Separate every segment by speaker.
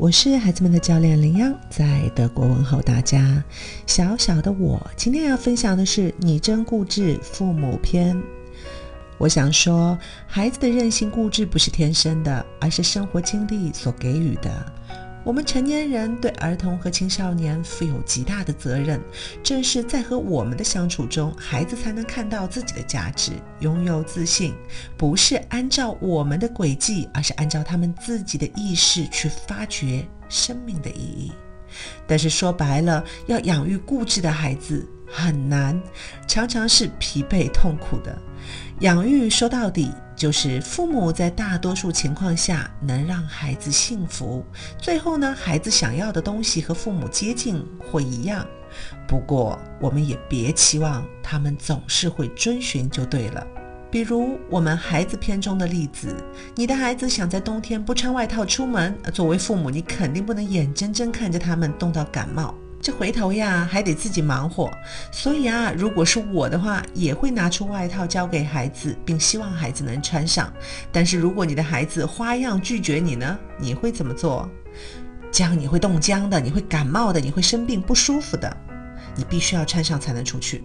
Speaker 1: 我是孩子们的教练林央，在德国问候大家。小小的我今天要分享的是“你真固执”父母篇。我想说，孩子的任性固执不是天生的，而是生活经历所给予的。我们成年人对儿童和青少年负有极大的责任，正是在和我们的相处中，孩子才能看到自己的价值，拥有自信。不是按照我们的轨迹，而是按照他们自己的意识去发掘生命的意义。但是说白了，要养育固执的孩子很难，常常是疲惫痛苦的。养育说到底，就是父母在大多数情况下能让孩子幸福。最后呢，孩子想要的东西和父母接近或一样。不过，我们也别期望他们总是会遵循就对了。比如我们孩子片中的例子，你的孩子想在冬天不穿外套出门，作为父母，你肯定不能眼睁睁看着他们冻到感冒，这回头呀还得自己忙活。所以啊，如果是我的话，也会拿出外套交给孩子，并希望孩子能穿上。但是如果你的孩子花样拒绝你呢？你会怎么做？这样你会冻僵的，你会感冒的，你会生病不舒服的。你必须要穿上才能出去。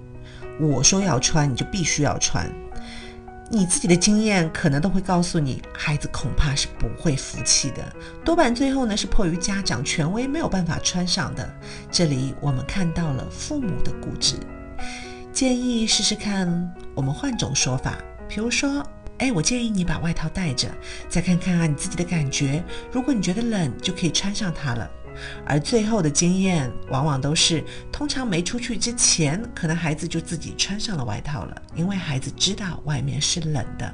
Speaker 1: 我说要穿，你就必须要穿。你自己的经验可能都会告诉你，孩子恐怕是不会服气的，多半最后呢是迫于家长权威没有办法穿上的。这里我们看到了父母的固执，建议试试看，我们换种说法，比如说，哎，我建议你把外套带着，再看看啊你自己的感觉，如果你觉得冷，就可以穿上它了。而最后的经验往往都是，通常没出去之前，可能孩子就自己穿上了外套了，因为孩子知道外面是冷的。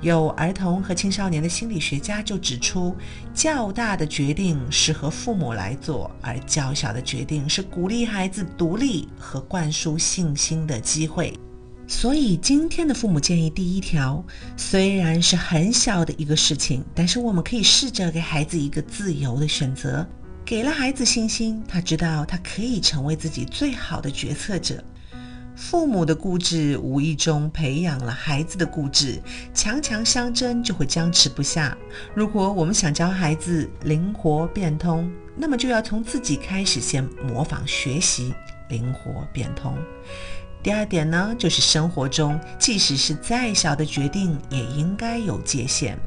Speaker 1: 有儿童和青少年的心理学家就指出，较大的决定适合父母来做，而较小的决定是鼓励孩子独立和灌输信心的机会。所以今天的父母建议第一条，虽然是很小的一个事情，但是我们可以试着给孩子一个自由的选择。给了孩子信心，他知道他可以成为自己最好的决策者。父母的固执无意中培养了孩子的固执，强强相争就会僵持不下。如果我们想教孩子灵活变通，那么就要从自己开始，先模仿学习灵活变通。第二点呢，就是生活中，即使是再小的决定，也应该有界限。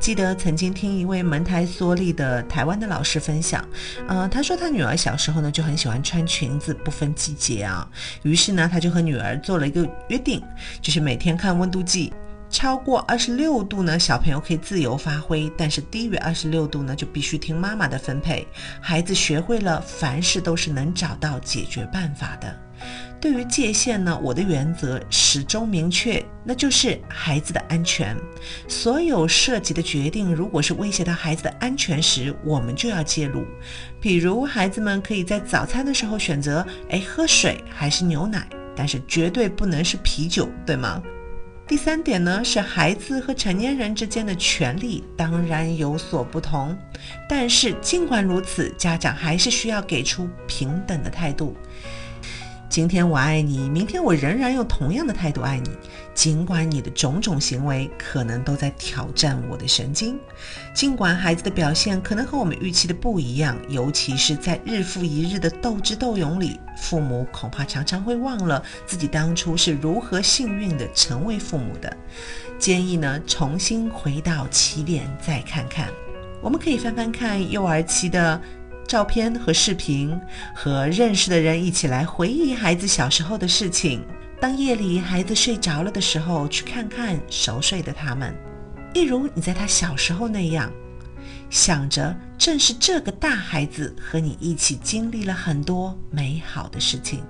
Speaker 1: 记得曾经听一位蒙台梭利的台湾的老师分享，呃，他说他女儿小时候呢就很喜欢穿裙子，不分季节啊。于是呢，他就和女儿做了一个约定，就是每天看温度计，超过二十六度呢，小朋友可以自由发挥；但是低于二十六度呢，就必须听妈妈的分配。孩子学会了，凡事都是能找到解决办法的。对于界限呢，我的原则始终明确，那就是孩子的安全。所有涉及的决定，如果是威胁到孩子的安全时，我们就要介入。比如，孩子们可以在早餐的时候选择，哎，喝水还是牛奶，但是绝对不能是啤酒，对吗？第三点呢，是孩子和成年人之间的权利当然有所不同，但是尽管如此，家长还是需要给出平等的态度。今天我爱你，明天我仍然用同样的态度爱你。尽管你的种种行为可能都在挑战我的神经，尽管孩子的表现可能和我们预期的不一样，尤其是在日复一日的斗智斗勇里，父母恐怕常常会忘了自己当初是如何幸运的成为父母的。建议呢，重新回到起点再看看。我们可以翻翻看幼儿期的。照片和视频，和认识的人一起来回忆孩子小时候的事情。当夜里孩子睡着了的时候，去看看熟睡的他们，一如你在他小时候那样，想着正是这个大孩子和你一起经历了很多美好的事情。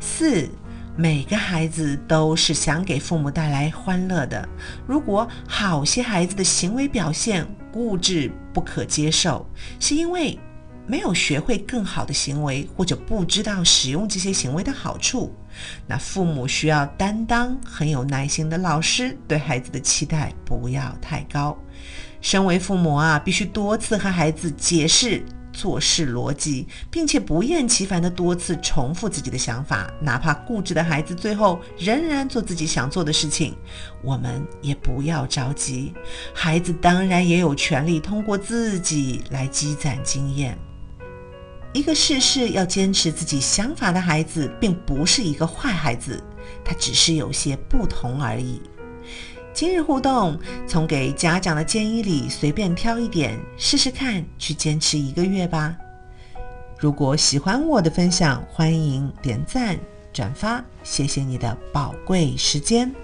Speaker 1: 四，每个孩子都是想给父母带来欢乐的。如果好些孩子的行为表现固执不可接受，是因为。没有学会更好的行为，或者不知道使用这些行为的好处，那父母需要担当，很有耐心的老师对孩子的期待不要太高。身为父母啊，必须多次和孩子解释做事逻辑，并且不厌其烦地多次重复自己的想法，哪怕固执的孩子最后仍然做自己想做的事情，我们也不要着急。孩子当然也有权利通过自己来积攒经验。一个事事要坚持自己想法的孩子，并不是一个坏孩子，他只是有些不同而已。今日互动，从给家长的建议里随便挑一点试试看，去坚持一个月吧。如果喜欢我的分享，欢迎点赞转发，谢谢你的宝贵时间。